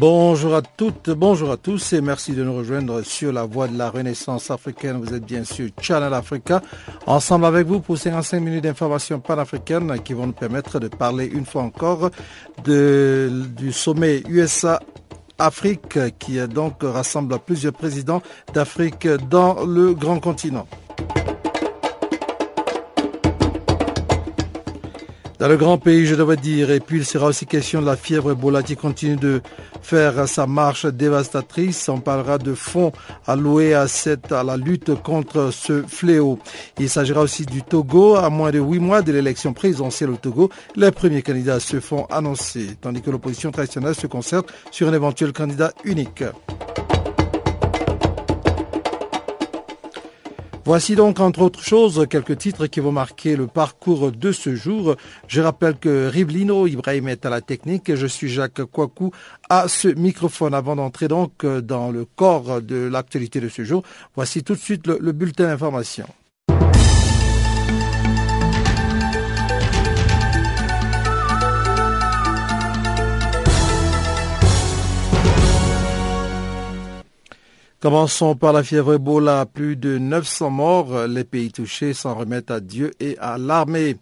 Bonjour à toutes, bonjour à tous et merci de nous rejoindre sur la voie de la Renaissance africaine. Vous êtes bien sûr Channel Africa. Ensemble avec vous pour 55 minutes d'informations panafricaines qui vont nous permettre de parler une fois encore du sommet USA Afrique qui donc rassemble plusieurs présidents d'Afrique dans le grand continent. Dans le grand pays, je devrais dire, et puis il sera aussi question de la fièvre Ebola qui continue de faire sa marche dévastatrice. On parlera de fonds alloués à, à la lutte contre ce fléau. Il s'agira aussi du Togo. À moins de huit mois de l'élection présidentielle au Togo, les premiers candidats se font annoncer, tandis que l'opposition traditionnelle se concerte sur un éventuel candidat unique. Voici donc, entre autres choses, quelques titres qui vont marquer le parcours de ce jour. Je rappelle que Riblino Ibrahim est à la technique. Je suis Jacques Kouakou à ce microphone. Avant d'entrer donc dans le corps de l'actualité de ce jour, voici tout de suite le, le bulletin d'information. Commençons par la fièvre Ebola. Plus de 900 morts. Les pays touchés s'en remettent à Dieu et à l'armée.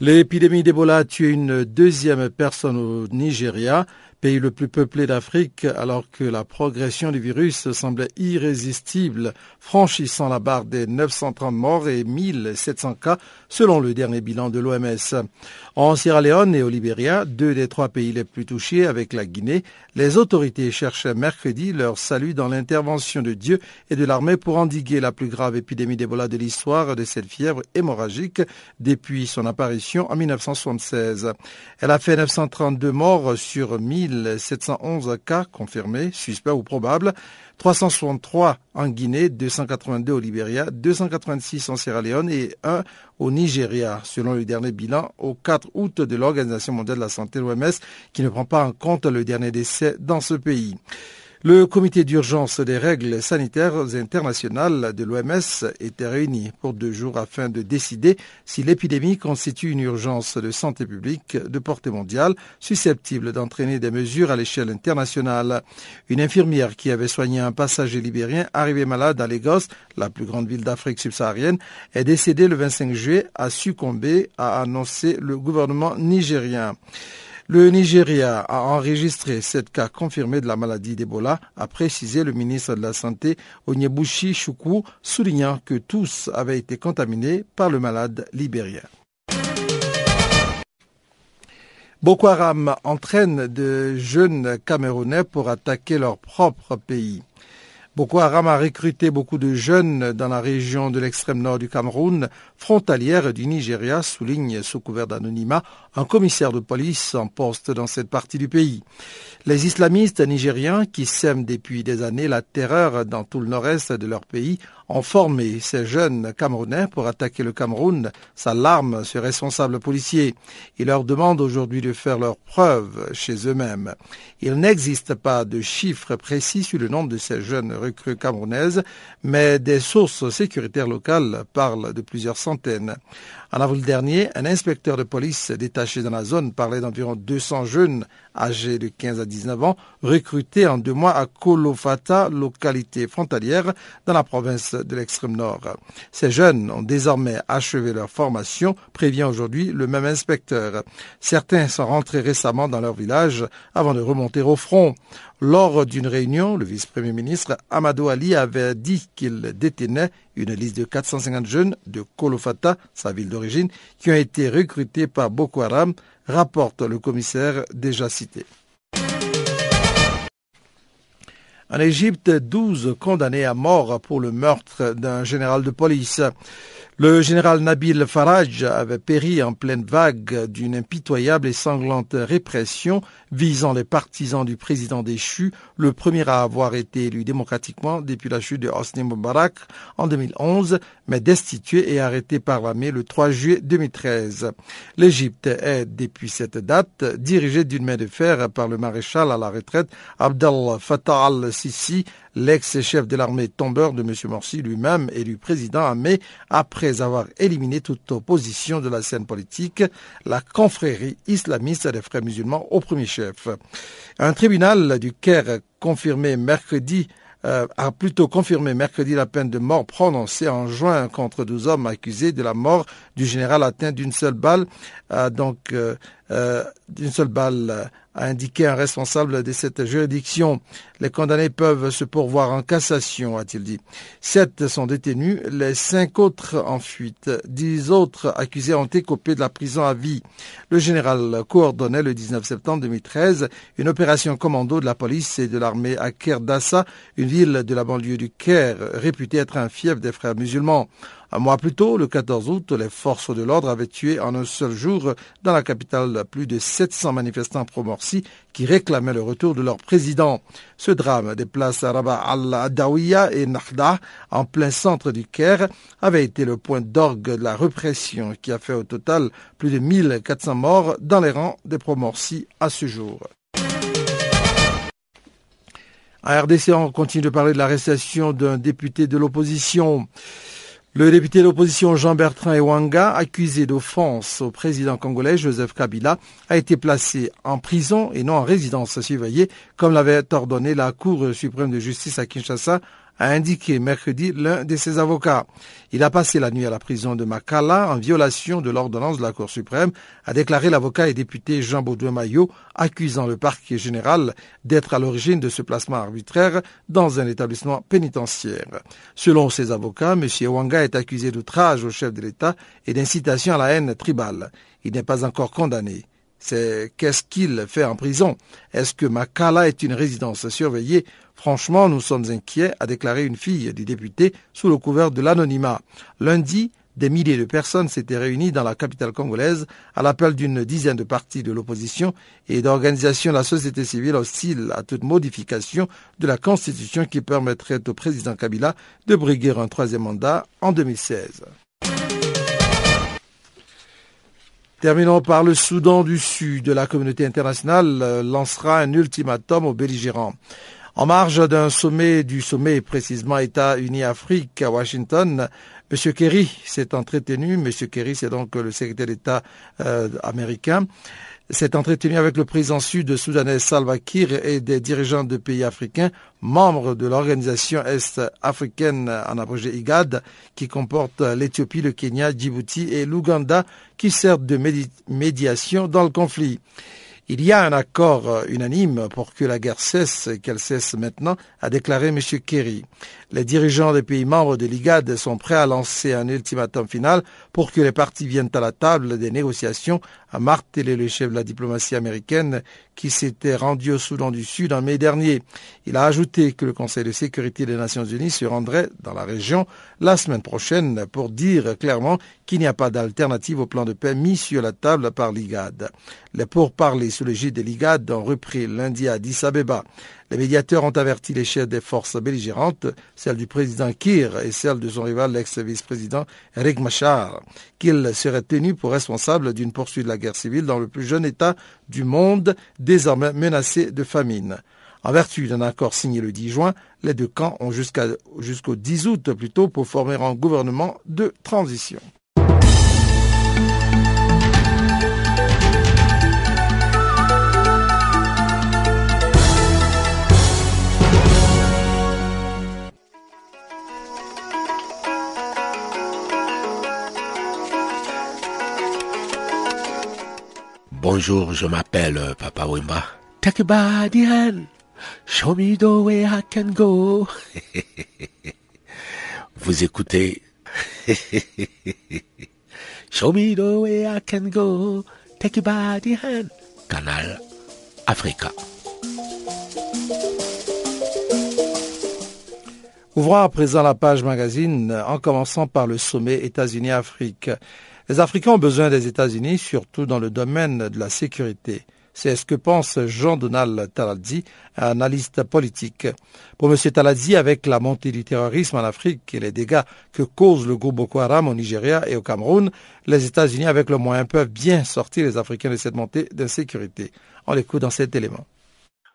L'épidémie d'Ebola a tué une deuxième personne au Nigeria, pays le plus peuplé d'Afrique, alors que la progression du virus semblait irrésistible, franchissant la barre des 930 morts et 1700 cas selon le dernier bilan de l'OMS. En Sierra Leone et au Libéria, deux des trois pays les plus touchés avec la Guinée, les autorités cherchaient mercredi leur salut dans l'intervention de Dieu et de l'armée pour endiguer la plus grave épidémie d'Ebola de l'histoire de cette fièvre hémorragique depuis son apparition en 1976. Elle a fait 932 morts sur 1711 cas confirmés, suspects ou probables. 363 en Guinée, 282 au Libéria, 286 en Sierra Leone et 1 au Nigeria, selon le dernier bilan au 4 août de l'Organisation mondiale de la santé, l'OMS, qui ne prend pas en compte le dernier décès dans ce pays. Le comité d'urgence des règles sanitaires internationales de l'OMS était réuni pour deux jours afin de décider si l'épidémie constitue une urgence de santé publique de portée mondiale susceptible d'entraîner des mesures à l'échelle internationale. Une infirmière qui avait soigné un passager libérien arrivé malade à Lagos, la plus grande ville d'Afrique subsaharienne, est décédée le 25 juillet, a succombé, a annoncé le gouvernement nigérien. Le Nigeria a enregistré sept cas confirmés de la maladie d'Ebola, a précisé le ministre de la Santé Onyebushi Chukwu, soulignant que tous avaient été contaminés par le malade libérien. Boko Haram entraîne de jeunes Camerounais pour attaquer leur propre pays. Boko Haram a recruté beaucoup de jeunes dans la région de l'extrême nord du Cameroun, frontalière du Nigeria, souligne sous couvert d'anonymat un commissaire de police en poste dans cette partie du pays. Les islamistes nigériens, qui sèment depuis des années la terreur dans tout le nord-est de leur pays, ont formé ces jeunes Camerounais pour attaquer le Cameroun, s'alarment ce responsable policier. Ils leur demandent aujourd'hui de faire leurs preuves chez eux-mêmes. Il n'existe pas de chiffres précis sur le nombre de ces jeunes recrues camerounaises, mais des sources sécuritaires locales parlent de plusieurs centaines. En avril dernier, un inspecteur de police détaché dans la zone parlait d'environ 200 jeunes âgés de 15 à 19 ans recrutés en deux mois à Kolofata, localité frontalière dans la province de l'extrême nord. Ces jeunes ont désormais achevé leur formation, prévient aujourd'hui le même inspecteur. Certains sont rentrés récemment dans leur village avant de remonter au front. Lors d'une réunion, le vice-premier ministre Amadou Ali avait dit qu'il détenait une liste de 450 jeunes de Kolofata, sa ville d'origine, qui ont été recrutés par Boko Haram, rapporte le commissaire déjà cité. En Égypte, 12 condamnés à mort pour le meurtre d'un général de police. Le général Nabil Faraj avait péri en pleine vague d'une impitoyable et sanglante répression visant les partisans du président déchu, le premier à avoir été élu démocratiquement depuis la chute de Hosni Mubarak en 2011, mais destitué et arrêté par l'armée le 3 juillet 2013. L'Égypte est, depuis cette date, dirigée d'une main de fer par le maréchal à la retraite Abdel Fattah al-Sisi, l'ex-chef de l'armée tombeur de M. Morsi lui-même élu président en mai après avoir éliminé toute opposition de la scène politique, la confrérie islamiste des frères musulmans au premier chef. Un tribunal du Caire confirmé mercredi euh, a plutôt confirmé mercredi la peine de mort prononcée en juin contre 12 hommes accusés de la mort du général atteint d'une seule balle, euh, donc euh, d'une seule balle a indiqué un responsable de cette juridiction. Les condamnés peuvent se pourvoir en cassation, a-t-il dit. Sept sont détenus, les cinq autres en fuite. Dix autres accusés ont écopé de la prison à vie. Le général coordonnait le 19 septembre 2013 une opération commando de la police et de l'armée à Kerdassa, une ville de la banlieue du Caire, réputée être un fief des frères musulmans. Un mois plus tôt, le 14 août, les forces de l'ordre avaient tué en un seul jour dans la capitale plus de 700 manifestants pro-Morsi qui réclamaient le retour de leur président. Ce drame des places Rabat al-Adawiya et Nahda, en plein centre du Caire, avait été le point d'orgue de la répression qui a fait au total plus de 1400 morts dans les rangs des pro-Morsi à ce jour. À RDC, on continue de parler de l'arrestation d'un député de l'opposition. Le député de l'opposition Jean-Bertrand Ewanga, accusé d'offense au président congolais Joseph Kabila, a été placé en prison et non en résidence surveillée, comme l'avait ordonné la Cour suprême de justice à Kinshasa a indiqué mercredi l'un de ses avocats. Il a passé la nuit à la prison de Makala en violation de l'ordonnance de la Cour suprême, a déclaré l'avocat et député Jean Baudouin Maillot, accusant le parquet général d'être à l'origine de ce placement arbitraire dans un établissement pénitentiaire. Selon ses avocats, M. Wanga est accusé d'outrage au chef de l'État et d'incitation à la haine tribale. Il n'est pas encore condamné c'est qu'est-ce qu'il fait en prison? Est-ce que Makala est une résidence surveillée Franchement, nous sommes inquiets, a déclaré une fille du député sous le couvert de l'anonymat. Lundi, des milliers de personnes s'étaient réunies dans la capitale congolaise à l'appel d'une dizaine de partis de l'opposition et d'organisations de la société civile hostiles à toute modification de la constitution qui permettrait au président Kabila de briguer un troisième mandat en 2016. Terminons par le Soudan du Sud. La communauté internationale euh, lancera un ultimatum aux belligérants. En marge d'un sommet du sommet précisément États-Unis-Afrique à Washington, M. Kerry s'est entretenu, M. Kerry c'est donc le secrétaire d'État euh, américain, s'est entretenu avec le président sud-soudanais Salva Kiir et des dirigeants de pays africains, membres de l'organisation est-africaine en abrégé IGAD, qui comporte l'Éthiopie, le Kenya, Djibouti et l'Ouganda, qui servent de médiation dans le conflit. Il y a un accord euh, unanime pour que la guerre cesse et qu'elle cesse maintenant, a déclaré M. Kerry. Les dirigeants des pays membres de l'IGAD sont prêts à lancer un ultimatum final pour que les partis viennent à la table des négociations, a martelé le chef de la diplomatie américaine qui s'était rendu au Soudan du Sud en mai dernier. Il a ajouté que le Conseil de sécurité des Nations Unies se rendrait dans la région la semaine prochaine pour dire clairement qu'il n'y a pas d'alternative au plan de paix mis sur la table par l'IGAD. Les pourparlers sous l'égide de l'IGAD ont repris lundi à Addis Abeba. Les médiateurs ont averti les chefs des forces belligérantes, celle du président Kir et celle de son rival, l'ex-vice-président Eric Machar, qu'ils seraient tenus pour responsables d'une poursuite de la guerre civile dans le plus jeune État du monde, désormais menacé de famine. En vertu d'un accord signé le 10 juin, les deux camps ont jusqu'au 10 août plutôt pour former un gouvernement de transition. Bonjour, je m'appelle euh, Papa Wimba. Take a body hand. Show me the way I can go. Vous écoutez? Show me the way I can go. Take a body hand. Canal Africa. Ouvrons à présent la page magazine en commençant par le sommet États-Unis-Afrique. Les Africains ont besoin des États-Unis, surtout dans le domaine de la sécurité. C'est ce que pense Jean-Donald Taladzi, analyste politique. Pour M. Taladzi, avec la montée du terrorisme en Afrique et les dégâts que cause le groupe Boko Haram au Nigeria et au Cameroun, les États-Unis, avec le moyen, peuvent bien sortir les Africains de cette montée d'insécurité. On l'écoute dans cet élément.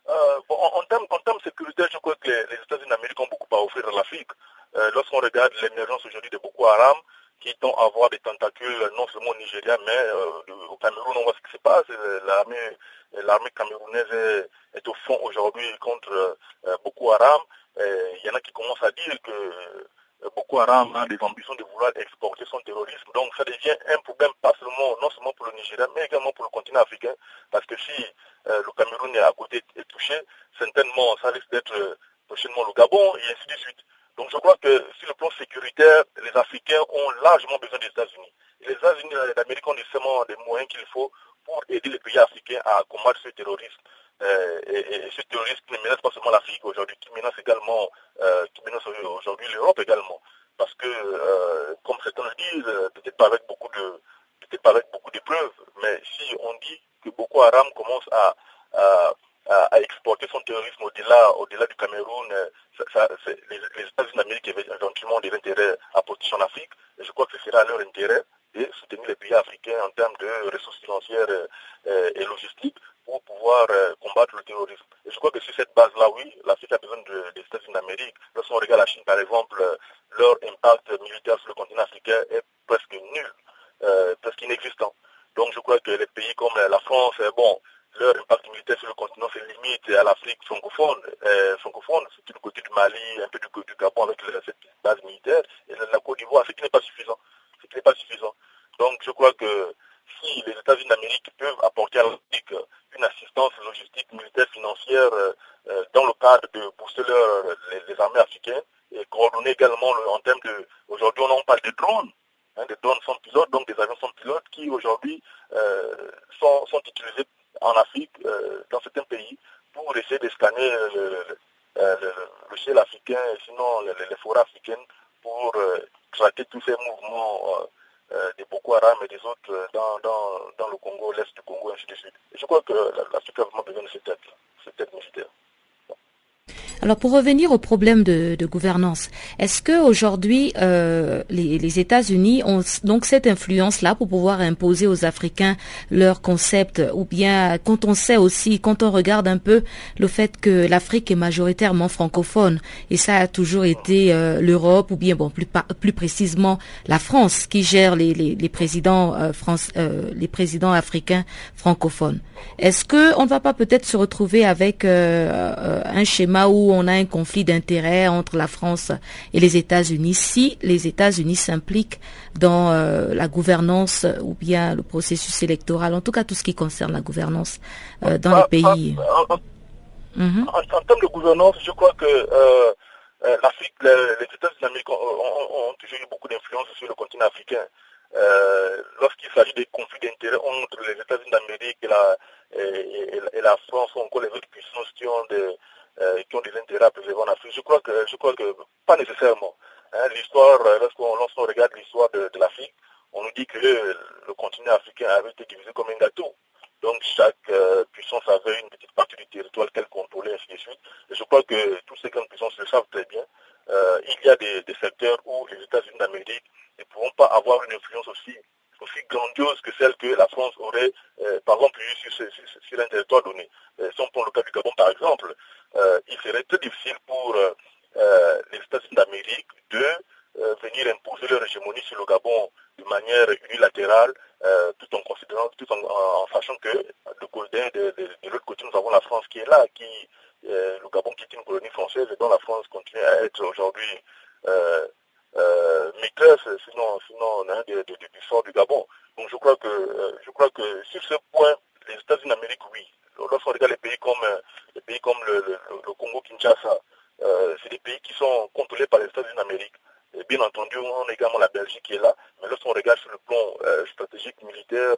Euh, en, termes, sécuritaires, je crois que les, États-Unis d'Amérique ont beaucoup à offrir à l'Afrique. Euh, lorsqu'on regarde l'émergence aujourd'hui de Boko Haram, qui tend à avoir des tentacules non seulement au Nigeria, mais euh, au Cameroun, on voit ce qui se passe. L'armée camerounaise est, au fond aujourd'hui contre Boko Haram. Il y en a qui commencent à dire que Boko Haram a des ambitions de vouloir exporter son terrorisme. Donc ça devient un problème pas seulement, non seulement pour le Nigeria, mais également pour le continent africain. Parce que si euh, le Cameroun est à côté est touché, certainement ça risque d'être euh, prochainement le Gabon et ainsi de suite. Donc je crois que sur le plan sécuritaire, les Africains ont largement besoin des États-Unis. Les États-Unis d'Amérique ont nécessairement des moyens qu'il faut pour aider les pays africains à combattre ce terrorisme. Euh, et, ce terrorisme ne menace pas seulement l'Afrique aujourd'hui, qui menace également, euh, qui menace aujourd'hui l'Europe également. Parce que, euh, comme certains le disent, peut-être pas avec beaucoup de peut-être pas avec beaucoup de preuves, mais si on dit que Boko Haram commence à, exporter son terrorisme au-delà au-delà du Cameroun, ça, les, États-Unis d'Amérique éventuellement des intérêts à protéger en Afrique, et je crois que ce sera à leur intérêt de soutenir les pays africains en termes de ressources financières et logistiques pour pouvoir euh, combattre le terrorisme. Et je crois que sur cette base-là, oui, l'Afrique a besoin des États-Unis d'Amérique. Lorsqu'on regarde la Chine, par exemple, euh, leur impact militaire sur le continent africain est presque nul, euh, presque inexistant. Donc je crois que les pays comme la France, bon, leur impact militaire sur le continent se limite à l'Afrique francophone, francophone, c'est du côté du Mali, un peu du, côté du Gabon avec cette base militaire, et la Côte d'Ivoire, ce qui n'est pas suffisant. Ce qui n'est pas suffisant. Donc je crois que si les États-Unis d'Amérique peuvent apporter à l'Afrique une assistance logistique, militaire, financière euh, euh, dans le cadre de booster les, armées africaines et coordonner également en termes de... Aujourd'hui, on parle de drones, hein, des drones sans pilote, donc des avions sans pilote qui aujourd'hui euh, sont, utilisés en Afrique, dans certains pays, pour essayer de scanner le, ciel africain sinon les, forêts africaines pour traquer tous ces mouvements euh, des Boko Haram et des autres euh, dans le Congo, l'Est du Congo, ainsi de suite. je crois que l'Afrique a vraiment besoin de cette aide, cette aide militaire. Alors pour revenir au problème de, gouvernance, est-ce que aujourd'hui euh, les, États-Unis ont donc cette influence-là pour pouvoir imposer aux Africains leurs concepts, ou bien quand on sait aussi, quand on regarde un peu le fait que l'Afrique est majoritairement francophone et ça a toujours été euh, l'Europe ou bien bon plus plus précisément la France qui gère les, les, présidents euh, France, les présidents africains francophones. Est-ce que on ne va pas peut-être se retrouver avec un schéma où on a un conflit d'intérêts entre la France et les États-Unis si les États-Unis s'impliquent dans euh, la gouvernance ou bien le processus électoral, en tout cas tout ce qui concerne la gouvernance euh, dans les pays. Mhm. En, termes de gouvernance, je crois que euh, l'Afrique, les, États-Unis ont, toujours eu beaucoup d'influence sur le continent africain. Lorsqu'il s'agit des conflits d'intérêts entre les États-Unis d'Amérique et la, et, la France ou encore les autres puissances qui ont des, euh, qui ont des intérêts à préserver en Afrique. Je crois que, je crois que pas nécessairement. Hein, l'histoire, euh, lorsqu'on regarde l'histoire de, l'Afrique, on nous dit que le, continent africain avait été divisé comme un gâteau. Donc chaque euh, puissance avait une petite partie du territoire qu'elle contrôlait, ainsi de suite. Et je crois que tous ces grandes puissances le savent très bien. il y a des, secteurs où les États-Unis d'Amérique ne pourront pas avoir une influence aussi aussi grandiose que celle que la France aurait, par exemple, eu sur, un territoire donné. si on prend le cas du Gabon, par exemple, euh, il serait très difficile pour euh, euh, les États-Unis d'Amérique de venir imposer leur hégémonie sur le Gabon de manière unilatérale, tout en considérant, tout en, sachant que de, l'autre côté, nous avons la France qui est là, qui le Gabon qui est une colonie française et dont la France continue à être aujourd'hui maîtresse, sinon, sinon hein, du sort du Gabon. Donc je crois que je crois que sur ce point, les États-Unis d'Amérique, oui, lorsqu'on regarde les pays comme, euh, les pays comme le, Congo-Kinshasa, euh, c'est des pays qui sont contrôlés par les États-Unis d'Amérique. Et bien entendu, on a également la Belgique qui est là. Mais lorsqu'on regarde sur le plan euh, stratégique, militaire,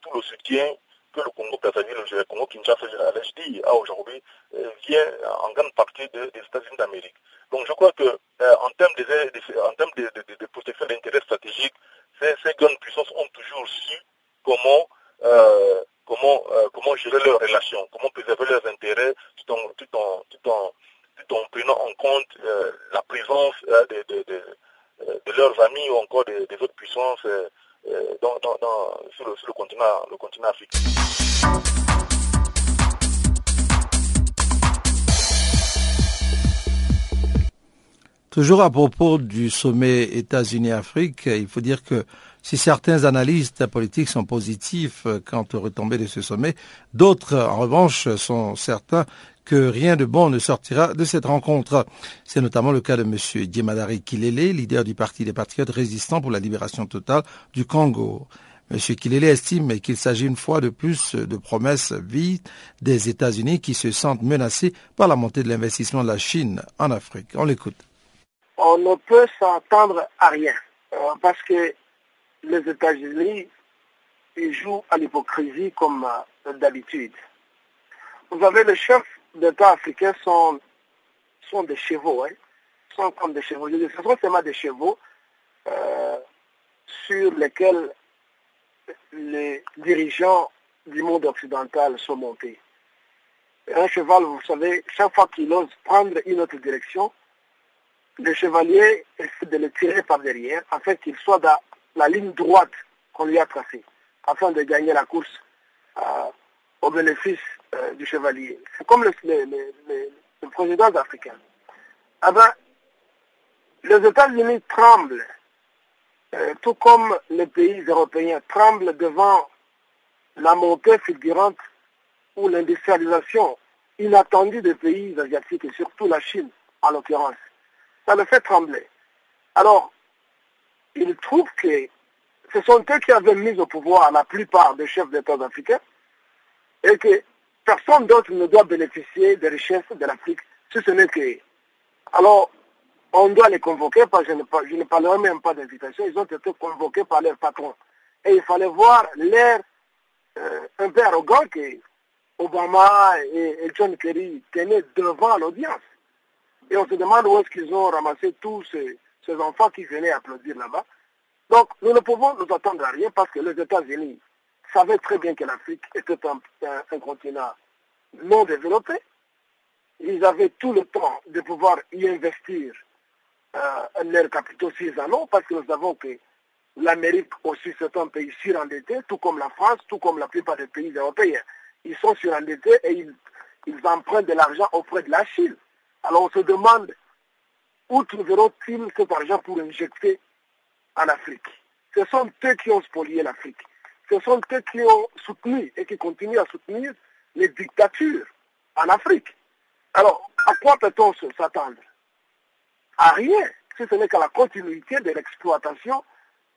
tout le soutien que le Congo Brazzaville, le Congo Kinshasa, je dis, a aujourd'hui, vient en grande partie des États-Unis d'Amérique. Donc je crois que en termes de, termes de, de protection d'intérêts stratégiques, ces, ces, grandes puissances ont toujours su comment comment, comment gérer leurs relations, comment préserver leurs intérêts tout en, tout en, tout en, tout en prenant en compte la présence de, de, leurs amis ou encore des, autres puissances dans, sur, le, continent, le continent africain. Toujours à propos du sommet États-Unis-Afrique, il faut dire que si certains analystes politiques sont positifs quant aux retombées de ce sommet, d'autres, en revanche, sont certains que rien de bon ne sortira de cette rencontre. C'est notamment le cas de M. Djemadari Kilele, leader du Parti des Patriotes résistants pour la libération totale du Congo. M. Kilele estime qu'il s'agit une fois de plus de promesses vides des États-Unis qui se sentent menacés par la montée de l'investissement de la Chine en Afrique. On l'écoute on ne peut s'entendre à rien. Euh, parce que les États-Unis, jouent à l'hypocrisie comme euh, d'habitude. Vous savez, les chefs d'État africains sont, sont des chevaux, hein, sont comme des chevaux. ce sont seulement des chevaux euh, sur lesquels les dirigeants du monde occidental sont montés. Un cheval, vous savez, chaque fois qu'il ose prendre une autre direction, le chevalier essaie de le tirer par derrière afin qu'il soit dans la ligne droite qu'on lui a tracée, afin de gagner la course euh, au bénéfice euh, du chevalier. C'est comme le, président africain. Ah ben, les États-Unis tremblent, euh, tout comme les pays européens tremblent devant la montée fulgurante ou l'industrialisation inattendue des pays asiatiques et surtout la Chine en l'occurrence ça le fait trembler. Alors, il trouve que ce sont eux qui avaient mis au pouvoir la plupart des chefs d'État africains et que personne d'autre ne doit bénéficier des richesses de l'Afrique si ce n'est que. Alors, on doit les convoquer, parce que je ne, parlerai même pas d'invitation, ils ont été convoqués par leur patron. Et il fallait voir l'air euh, un peu arrogant que Obama et John Kerry tenaient devant l'audience. Et on se demande où est-ce qu'ils ont ramassé tous ces, enfants qui venaient applaudir là-bas. Donc, nous ne pouvons nous attendre à rien parce que les États-Unis savaient très bien que l'Afrique était un, continent non développé. Ils avaient tout le temps de pouvoir y investir euh, leurs capitaux s'ils en parce que nous savons que l'Amérique aussi c'est un pays surendetté, tout comme la France, tout comme la plupart des pays européens. Ils sont surendettés et ils, ils empruntent de l'argent auprès de la Chine. Alors on se demande où trouveront-ils cet argent pour injecter en Afrique Ce sont eux qui ont spolié l'Afrique. Ce sont eux qui ont soutenu et qui continuent à soutenir les dictatures en Afrique. Alors, à quoi peut-on s'attendre? À rien, si ce n'est qu'à la continuité de l'exploitation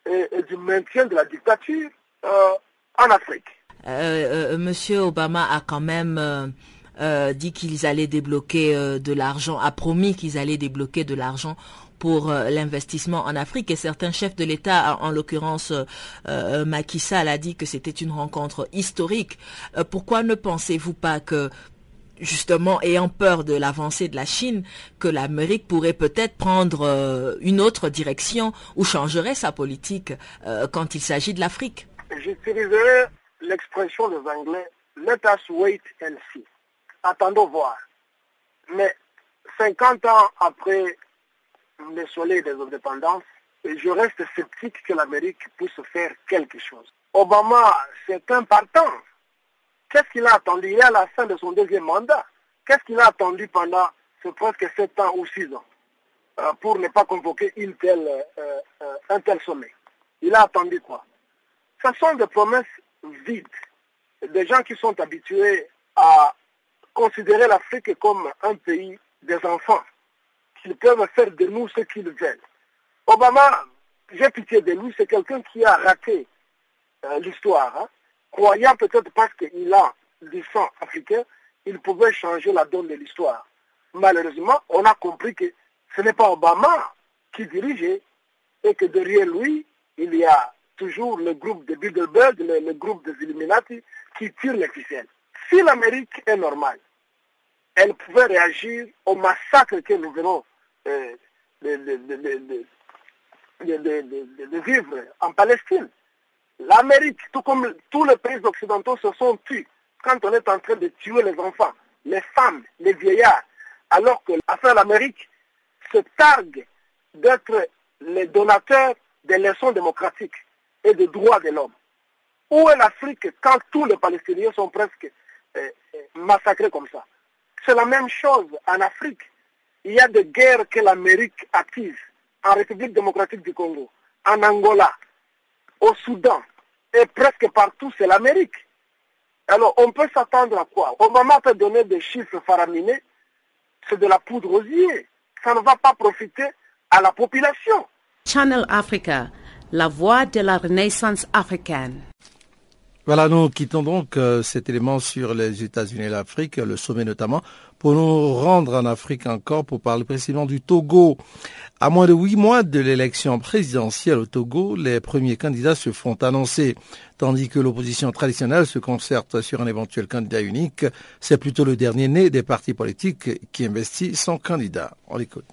et, du maintien de la dictature euh, en Afrique. Euh, euh, Monsieur Obama a quand même euh, dit qu'ils allaient débloquer euh, de l'argent, a promis qu'ils allaient débloquer de l'argent pour euh, l'investissement en Afrique et certains chefs de l'État, en l'occurrence Macky Sall, a dit que c'était une rencontre historique. pourquoi ne pensez-vous pas que justement ayant peur de l'avancée de la Chine, que l'Amérique pourrait peut-être prendre une autre direction ou changerait sa politique quand il s'agit de l'Afrique? J'utiliserai l'expression des Anglais, let us wait and see attendons voir. Mais 50 ans après le soleil des indépendances, je reste sceptique que l'Amérique puisse faire quelque chose. Obama, c'est un partant. Qu'est-ce qu'il a attendu? Il est à la fin de son deuxième mandat. Qu'est-ce qu'il a attendu pendant ce presque 7 ans ou 6 ans euh, pour ne pas convoquer euh, euh, un tel sommet? Il a attendu quoi? Ce sont des promesses vides. Des gens qui sont habitués à considérer l'Afrique comme un pays des enfants, qu'ils peuvent faire de nous ce qu'ils veulent. Obama, j'ai pitié de lui, c'est quelqu'un qui a raté euh, l'histoire, hein. croyant peut-être parce qu'il a du sang africain, il pouvait changer la donne de l'histoire. Malheureusement, on a compris que ce n'est pas Obama qui dirigeait et que derrière lui, il y a toujours le groupe de Bilderberg, le, le groupe des Illuminati qui tire les ficelles. Si l'Amérique est normale, elle pouvait réagir au massacre que nous venons euh, de, de, vivre en Palestine. L'Amérique, tout comme tous les pays occidentaux, se sont tués quand on est en train de tuer les enfants, les femmes, les vieillards, alors que l'affaire l'Amérique se targue d'être les donateurs des leçons démocratiques et des droits de l'homme. Où est l'Afrique quand tous les Palestiniens sont presque euh, euh, massacrés comme ça? C'est la même chose en Afrique. Il y a des guerres que l'Amérique attise en République démocratique du Congo, en Angola, au Soudan, et presque partout, c'est l'Amérique. Alors, on peut s'attendre à quoi? Obama peut donner des chiffres faraminés, c'est de la poudre aux yeux. Ça ne va pas profiter à la population. Channel Africa, la voix de la renaissance africaine. Voilà, nous quittons donc euh, cet élément sur les États-Unis et l'Afrique, le sommet notamment, pour nous rendre en Afrique encore pour parler précisément du Togo. À moins de huit mois de l'élection présidentielle au Togo, les premiers candidats se font annoncer, tandis que l'opposition traditionnelle se concerte sur un éventuel candidat unique. C'est plutôt le dernier né des partis politiques qui investit son candidat. On l'écoute.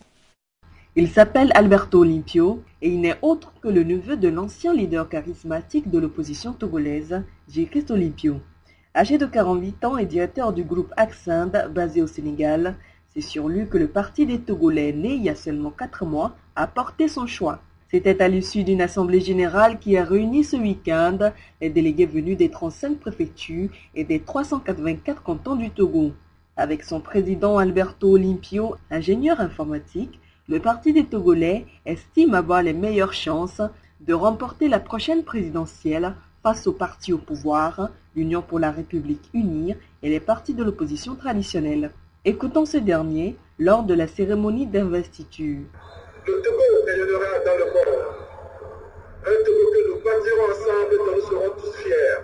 Il s'appelle Alberto Olimpio et il n'est autre que le neveu de l'ancien leader charismatique de l'opposition togolaise, J. Olimpio. Âgé de 48 ans et directeur du groupe Accend basé au Sénégal, c'est sur lui que le Parti des Togolais, né il y a seulement quatre mois, a porté son choix. C'était à l'issue d'une assemblée générale qui a réuni ce week-end les délégués venus des 35 préfectures et des 384 cantons du Togo. Avec son président Alberto Olimpio, ingénieur informatique, le Parti des Togolais estime avoir les meilleures chances de remporter la prochaine présidentielle face aux partis au pouvoir, l'Union pour la République unie et les partis de l'opposition traditionnelle. Écoutons ce dernier lors de la cérémonie d'investiture. Le Togo rayonnera dans le monde. Un Togo que nous bâtirons ensemble dont nous serons tous fiers.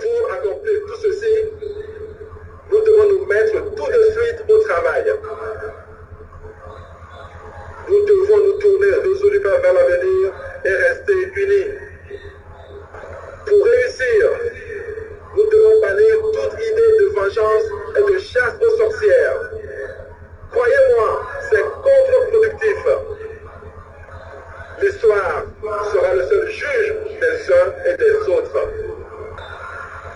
Pour accomplir tout ceci, nous devons nous mettre tout de suite au travail. Nous devons nous tourner résolument vers l'avenir et rester unis. Pour réussir, nous devons bannir toute idée de vengeance et de chasse aux sorcières. Croyez-moi, c'est contre-productif. L'histoire sera le seul juge des uns et des autres.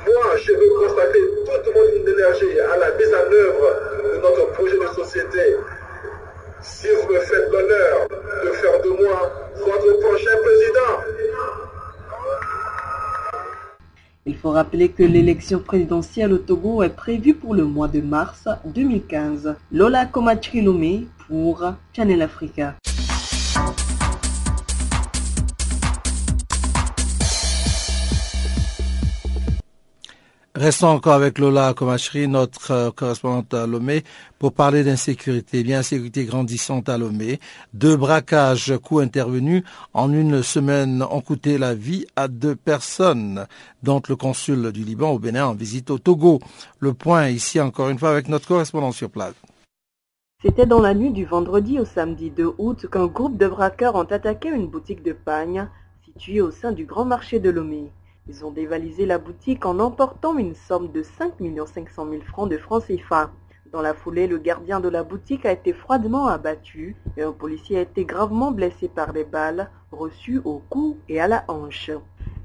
Moi, je veux constater toute mon énergie à la mise en œuvre de notre projet de société si vous me faites l'honneur de faire de moi votre prochain président. Il faut que l'élection présidentielle au Togo est prévue pour le mois de mars 2015. Lola Komachrilome pour Channel Africa. Restons encore avec Lola Komachri, notre euh, correspondante à Lomé, pour parler d'insécurité. Bien, insécurité grandissante à Lomé. Deux braquages, coups intervenus en une semaine ont coûté la vie à deux personnes, dont le consul du Liban au Bénin en visite au Togo. Le point ici encore une fois avec notre correspondant sur place. C'était dans la nuit du vendredi au samedi 2 août qu'un groupe de braqueurs ont attaqué une boutique de pagne située au sein du grand marché de Lomé. Ils ont dévalisé la boutique en emportant une somme de 5 500 000 francs de francs CFA. Dans la foulée, le gardien de la boutique a été froidement abattu et un policier a été gravement blessé par des balles reçues au cou et à la hanche.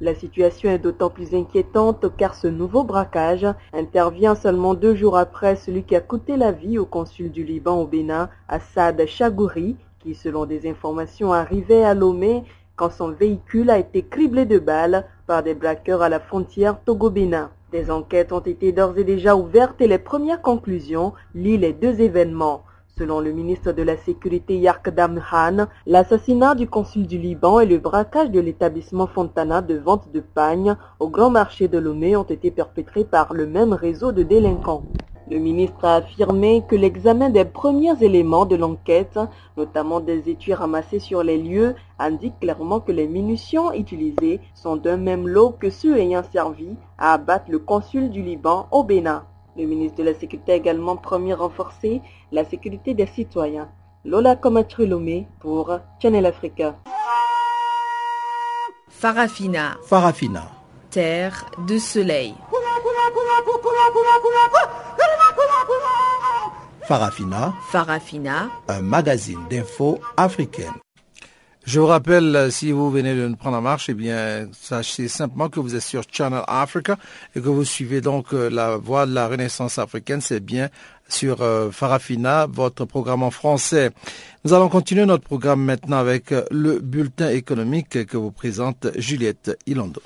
La situation est d'autant plus inquiétante car ce nouveau braquage intervient seulement deux jours après celui qui a coûté la vie au consul du Liban au Bénin, Assad Chagouri, qui selon des informations arrivait à Lomé quand son véhicule a été criblé de balles par des braqueurs à la frontière Togo-Bénin. Des enquêtes ont été d'ores et déjà ouvertes et les premières conclusions lient les deux événements. Selon le ministre de la Sécurité Yark Damhan, l'assassinat du consul du Liban et le braquage de l'établissement Fontana de vente de pagne au grand marché de Lomé ont été perpétrés par le même réseau de délinquants. Le ministre a affirmé que l'examen des premiers éléments de l'enquête, notamment des études ramassées sur les lieux, indique clairement que les munitions utilisées sont d'un même lot que ceux ayant servi à abattre le consul du Liban au Bénin. Le ministre de la Sécurité a également promis renforcer la sécurité des citoyens. Lola Komatrilomé pour Channel Africa. Farafina. Farafina. Terre de soleil. Farafina, Farafina, un magazine d'infos africaine. Je vous rappelle, euh, si vous venez de nous prendre en marche, eh bien, sachez simplement que vous êtes sur Channel Africa et que vous suivez donc euh, la voie de la Renaissance africaine. C'est bien sur euh, Farafina, votre programme en français. Nous allons continuer notre programme maintenant avec le bulletin économique que vous présente Juliette Ilando.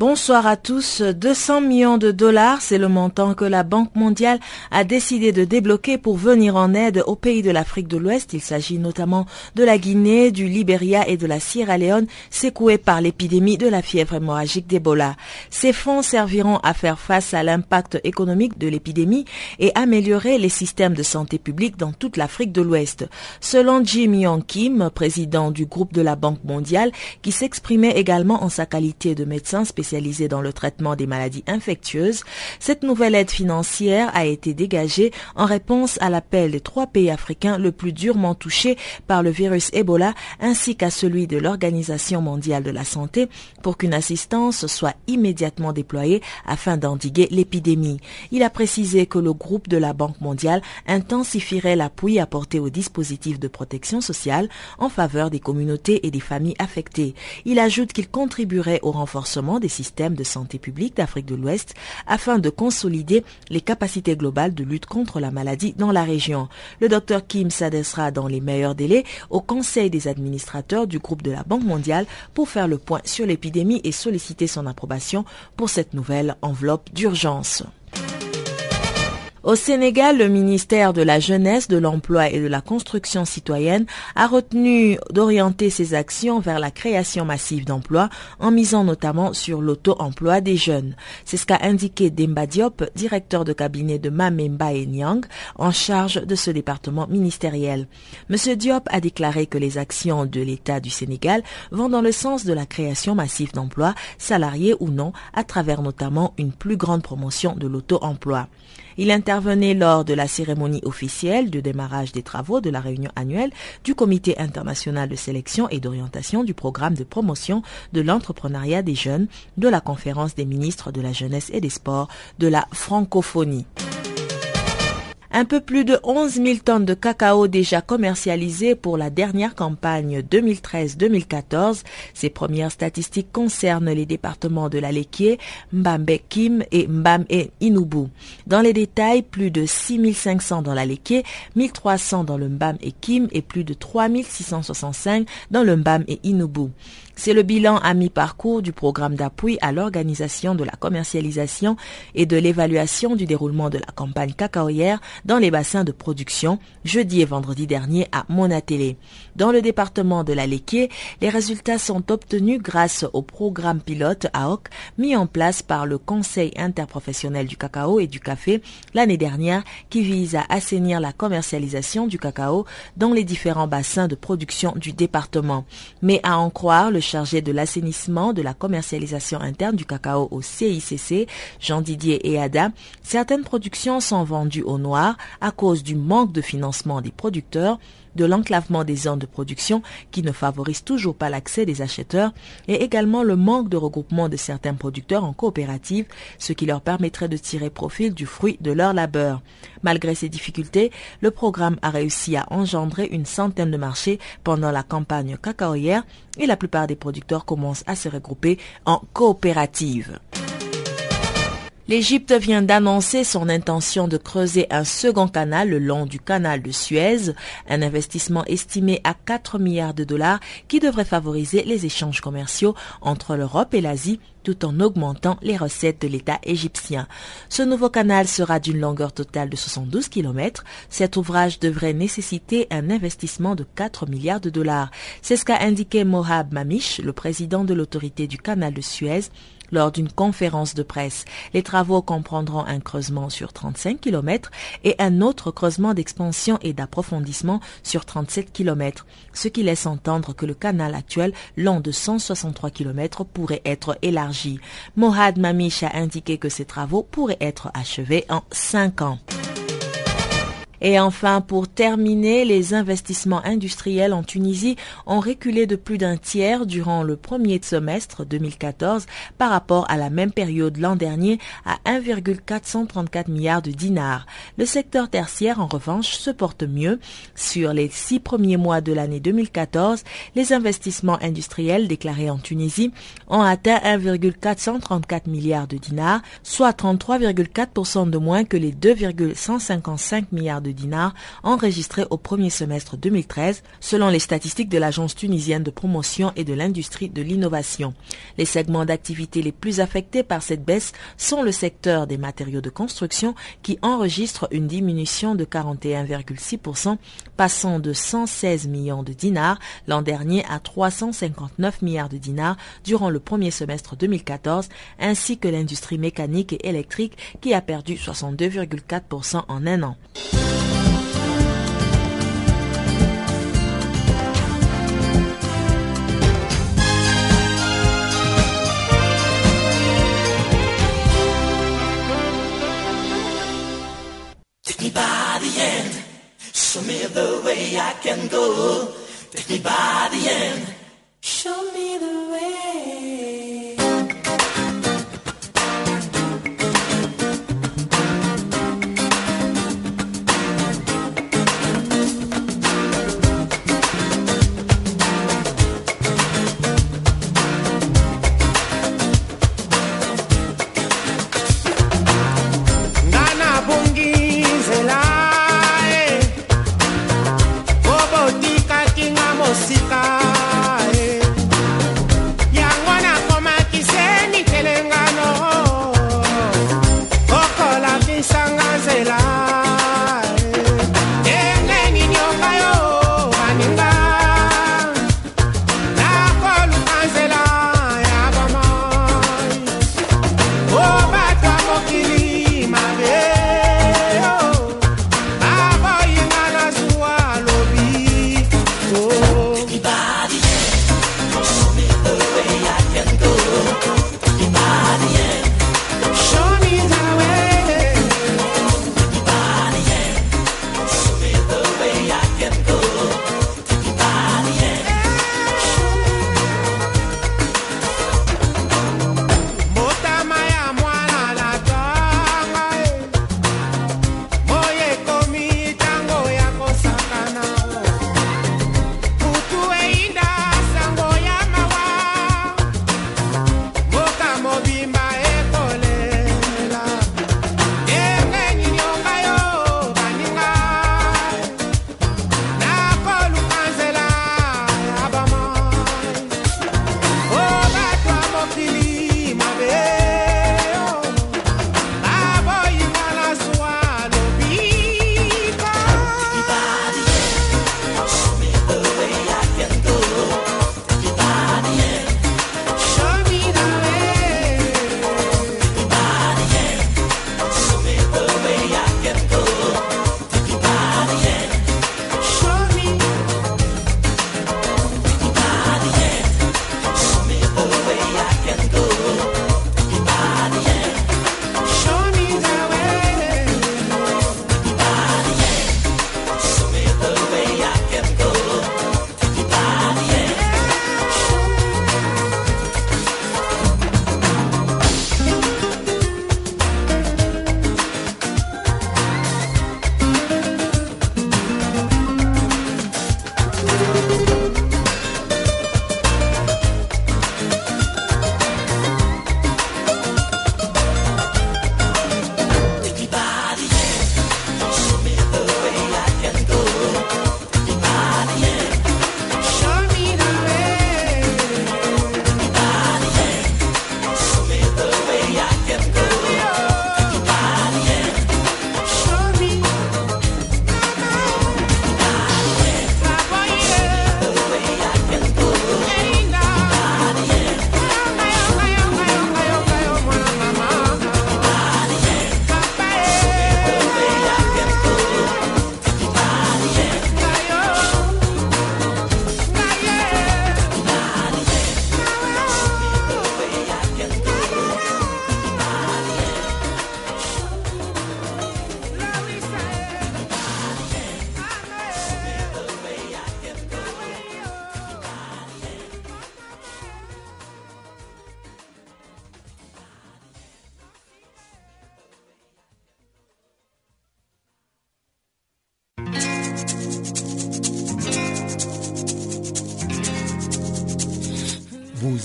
Bonsoir à tous. 200 millions de dollars, c'est le montant que la Banque mondiale a décidé de débloquer pour venir en aide aux pays de l'Afrique de l'Ouest. Il s'agit notamment de la Guinée, du Libéria et de la Sierra Leone, secoués par l'épidémie de la fièvre hémorragique d'Ebola. Ces fonds serviront à faire face à l'impact économique de l'épidémie et améliorer les systèmes de santé publique dans toute l'Afrique de l'Ouest. Selon Jim Yong Kim, président du groupe de la Banque mondiale, qui s'exprimait également en sa qualité de médecin spécialisé dans le traitement des maladies infectieuses, cette nouvelle aide financière a été dégagée en réponse à l'appel des trois pays africains le plus durement touchés par le virus Ebola ainsi qu'à celui de l'Organisation mondiale de la santé pour qu'une assistance soit immédiatement déployée afin d'endiguer l'épidémie. Il a précisé que le groupe de la Banque mondiale intensifierait l'appui apporté aux dispositifs de protection sociale en faveur des communautés et des familles affectées. Il ajoute qu'il contribuerait au renforcement des système de santé publique d'Afrique de l'Ouest afin de consolider les capacités globales de lutte contre la maladie dans la région. Le Dr Kim s'adressera dans les meilleurs délais au Conseil des administrateurs du groupe de la Banque mondiale pour faire le point sur l'épidémie et solliciter son approbation pour cette nouvelle enveloppe d'urgence. Au Sénégal, le ministère de la Jeunesse, de l'Emploi et de la Construction citoyenne a retenu d'orienter ses actions vers la création massive d'emplois en misant notamment sur l'auto-emploi des jeunes. C'est ce qu'a indiqué Demba Diop, directeur de cabinet de Mamemba et Nyang, en charge de ce département ministériel. Monsieur Diop a déclaré que les actions de l'État du Sénégal vont dans le sens de la création massive d'emplois, salariés ou non, à travers notamment une plus grande promotion de l'auto-emploi. Il intervenait lors de la cérémonie officielle de démarrage des travaux de la réunion annuelle du Comité international de sélection et d'orientation du programme de promotion de l'entrepreneuriat des jeunes de la conférence des ministres de la jeunesse et des sports de la francophonie. Un peu plus de 11 000 tonnes de cacao déjà commercialisées pour la dernière campagne 2013-2014. Ces premières statistiques concernent les départements de la Lequier, Mbambe Kim et Mbam et Inubu. Dans les détails, plus de 6 500 dans la Lequier, 1300 dans le Mbam et Kim et plus de 3 665 dans le Mbam et Inubu. C'est le bilan à mi-parcours du programme d'appui à l'organisation de la commercialisation et de l'évaluation du déroulement de la campagne cacaoyère dans les bassins de production jeudi et vendredi dernier à Monatélé. Dans le département de la Léquier, les résultats sont obtenus grâce au programme pilote AOC mis en place par le Conseil interprofessionnel du cacao et du café l'année dernière qui vise à assainir la commercialisation du cacao dans les différents bassins de production du département. Mais à en croire le chargé de l'assainissement de la commercialisation interne du cacao au CICC, Jean-Didier et Ada, certaines productions sont vendues au noir à cause du manque de financement des producteurs, de l'enclavement des zones de production qui ne favorise toujours pas l'accès des acheteurs et également le manque de regroupement de certains producteurs en coopérative, ce qui leur permettrait de tirer profit du fruit de leur labeur. Malgré ces difficultés, le programme a réussi à engendrer une centaine de marchés pendant la campagne cacaoyère et la plupart des producteurs commencent à se regrouper en coopérative. L'Égypte vient d'annoncer son intention de creuser un second canal le long du canal de Suez, un investissement estimé à 4 milliards de dollars qui devrait favoriser les échanges commerciaux entre l'Europe et l'Asie tout en augmentant les recettes de l'État égyptien. Ce nouveau canal sera d'une longueur totale de 72 km. Cet ouvrage devrait nécessiter un investissement de 4 milliards de dollars. C'est ce qu'a indiqué Mohab Mamish, le président de l'autorité du canal de Suez, lors d'une conférence de presse. Les travaux comprendront un creusement sur 35 km et un autre creusement d'expansion et d'approfondissement sur 37 km, ce qui laisse entendre que le canal actuel, long de 163 km, pourrait être élargi. Mohad Mamish a indiqué que ces travaux pourraient être achevés en 5 ans. Et enfin, pour terminer, les investissements industriels en Tunisie ont reculé de plus d'un tiers durant le premier semestre 2014 par rapport à la même période l'an dernier à 1,434 milliards de dinars. Le secteur tertiaire, en revanche, se porte mieux. Sur les six premiers mois de l'année 2014, les investissements industriels déclarés en Tunisie ont atteint 1,434 milliards de dinars, soit 33,4% de moins que les 2,155 milliards de dinars enregistrés au premier semestre 2013 selon les statistiques de l'Agence tunisienne de promotion et de l'industrie de l'innovation. Les segments d'activité les plus affectés par cette baisse sont le secteur des matériaux de construction qui enregistre une diminution de 41,6%, passant de 116 millions de dinars l'an dernier à 359 milliards de dinars durant le premier semestre 2014, ainsi que l'industrie mécanique et électrique qui a perdu 62,4% en un an. Show me the way I can go. Take me by the end. Show me the way.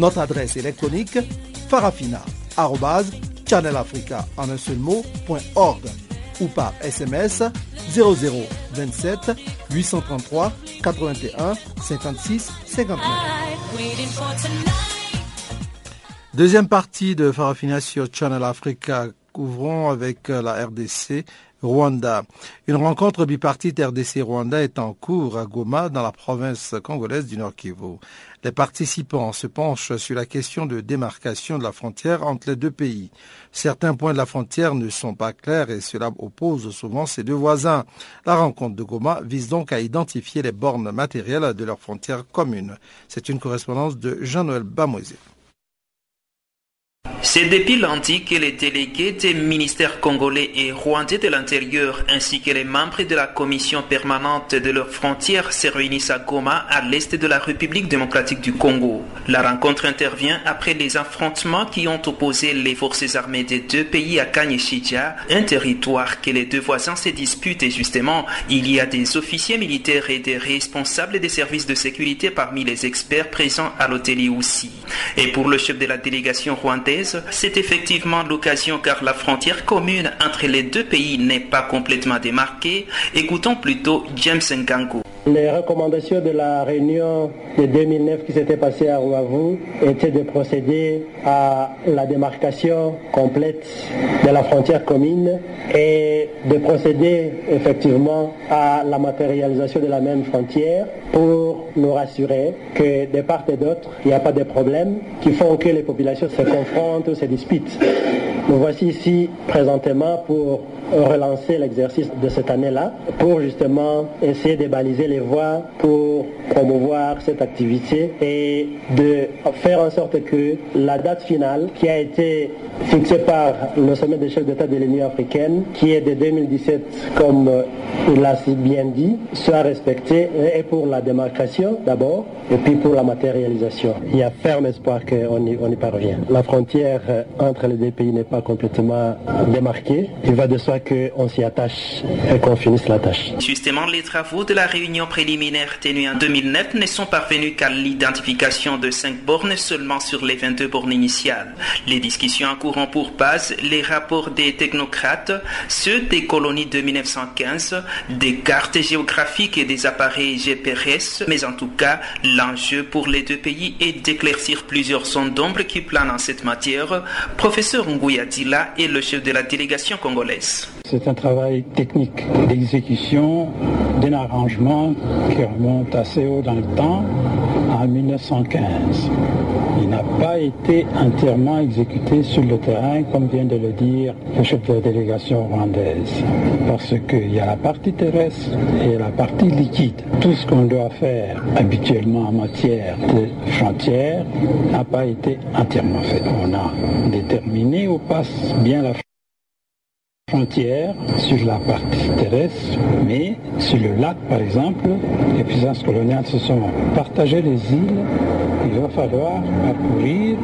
Notre adresse électronique farafina.channelafrica en un seul ou par SMS 0027 833 81 56 59. Deuxième partie de Farafina sur Channel Africa. Couvrons avec la RDC Rwanda. Une rencontre bipartite RDC-Rwanda est en cours à Goma, dans la province congolaise du Nord Kivu. Les participants se penchent sur la question de démarcation de la frontière entre les deux pays. Certains points de la frontière ne sont pas clairs et cela oppose souvent ces deux voisins. La rencontre de Goma vise donc à identifier les bornes matérielles de leurs frontières communes. C'est une correspondance de Jean-Noël Bamoisé. C'est depuis lundi que les délégués des ministères congolais et rwandais de l'Intérieur ainsi que les membres de la commission permanente de leurs frontières se réunissent à Goma à l'est de la République démocratique du Congo. La rencontre intervient après les affrontements qui ont opposé les forces armées des deux pays à Kanyeshidja, un territoire que les deux voisins se disputent et justement, il y a des officiers militaires et des responsables des services de sécurité parmi les experts présents à l'hôtel aussi. Et pour le chef de la délégation rwandaise, c'est effectivement l'occasion car la frontière commune entre les deux pays n'est pas complètement démarquée. Écoutons plutôt James Ngango. Les recommandations de la réunion de 2009 qui s'était passée à Ruavu étaient de procéder à la démarcation complète de la frontière commune et de procéder effectivement à la matérialisation de la même frontière pour nous rassurer que de part et d'autre, il n'y a pas de problème qui font que les populations se confrontent ou se disputent. Nous voici ici présentement pour relancer l'exercice de cette année-là, pour justement essayer de baliser les voies pour promouvoir cette activité et de faire en sorte que la date finale qui a été fixée par le sommet des chefs d'État de l'Union africaine, qui est de 2017 comme il l'a si bien dit, soit respectée et pour la démarcation d'abord et puis pour la matérialisation. Il y a ferme espoir qu'on on y parvient. La frontière entre les deux pays n'est pas complètement démarquée. Il va de soi qu'on s'y attache et qu'on finisse la tâche. Justement, les travaux de la réunion préliminaire tenue en 2009 ne sont parvenus qu'à l'identification de 5 bornes seulement sur les 22 bornes initiales. Les discussions en courant pour base les rapports des technocrates, ceux des colonies de 1915, des cartes géographiques et des appareils GPRS, mais en tout cas, l'enjeu pour les deux pays est d'éclaircir plusieurs zones d'ombre qui planent en cette matière. Professeur Nguya Dila est le chef de la délégation congolaise. C'est un travail technique d'exécution d'un arrangement qui remonte assez haut dans le temps, en 1915. N'a pas été entièrement exécuté sur le terrain, comme vient de le dire le chef de la délégation rwandaise, parce qu'il y a la partie terrestre et la partie liquide. Tout ce qu'on doit faire habituellement en matière de frontières n'a pas été entièrement fait. On a déterminé où passe bien la frontière sur la partie terrestre, mais sur le lac, par exemple, les puissances coloniales se sont partagées les îles. Il va falloir parcourir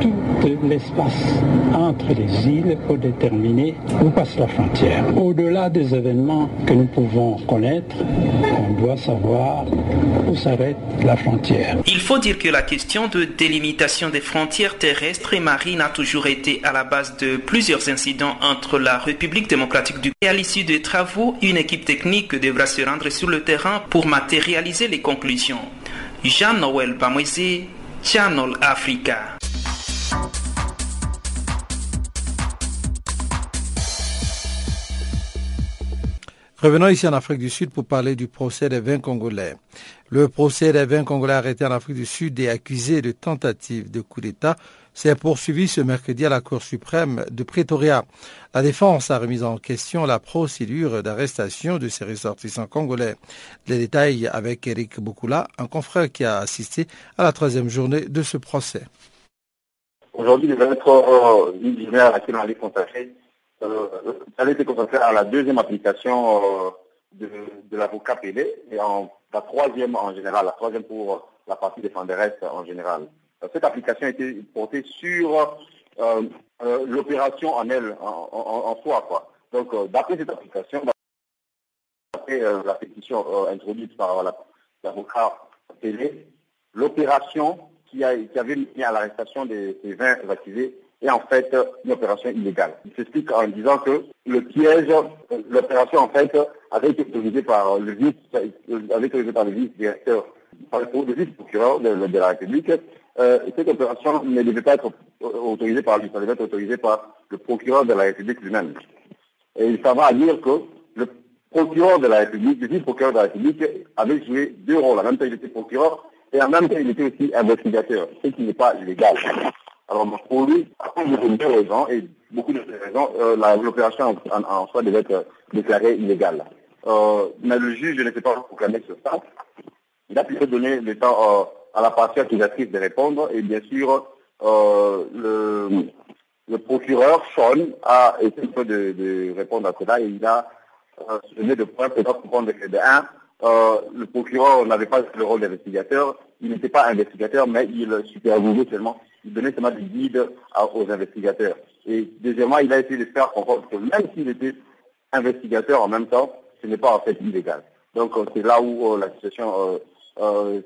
tout l'espace entre les îles pour déterminer où passe la frontière. Au-delà des événements que nous pouvons connaître, on doit savoir où s'arrête la frontière. Il faut dire que la question de délimitation des frontières terrestres et marines a toujours été à la base de plusieurs incidents entre la République démocratique du et à l'issue des travaux, une équipe technique devra se rendre sur le terrain pour matérialiser les conclusions. Jean-Noël Bamoisé, Channel Africa. Revenons ici en Afrique du Sud pour parler du procès des 20 Congolais. Le procès des 20 Congolais arrêtés en Afrique du Sud et accusés de tentative de coup d'État s'est poursuivi ce mercredi à la Cour suprême de Pretoria. La défense a remis en question la procédure d'arrestation de ces ressortissants congolais. Les détails avec Eric Boukoula, un confrère qui a assisté à la troisième journée de ce procès. Aujourd'hui, va être euh, à laquelle on allait consacrer, euh, ça a été consacré à la deuxième application euh, de, de l'avocat PD et en, la troisième en général, la troisième pour la partie défenderesse en général. Cette application a été portée sur euh, euh, l'opération en elle, en, soi. Quoi. Donc, euh, d'après cette application, d'après euh, la pétition euh, introduite par l'avocat PD, l'opération qui, qui avait mis à l'arrestation des, des 20 accusés est en fait une opération illégale. Il s'explique en disant que le piège, l'opération en fait avait été autorisée par le vice, avait été par le vice-directeur, par le vice-procureur de, la République. Euh, cette opération ne devait pas être autorisée par lui, ça devait être autorisé par le procureur de la République lui-même. Et s'en va dire que le procureur de la République, le vice-procureur de la République, avait joué deux rôles. En même temps, il était procureur et en même temps, il était aussi investigateur, ce qui n'est pas illégal. Alors pour lui, à cause de deux raisons, et beaucoup de raisons, euh, l'opération en, en, soi devait être déclarée illégale. Euh, mais le juge ne s'est pas proclamé sur ça. Il a plutôt donné le temps euh, à la partie accusatrice de répondre, et bien sûr, euh, le, procureur, Sean, a essayé de, de, répondre à cela, et il a euh, donné de points pour comprendre que de euh, le procureur n'avait pas le rôle d'investigateur, il n'était pas investigateur, mais il supervisait seulement, il donnait seulement des guides aux investigateurs. Et deuxièmement, il a essayé de faire comprendre que même s'il était investigateur en même temps, ce n'est pas en fait illégal. Donc euh, c'est là où la situation euh.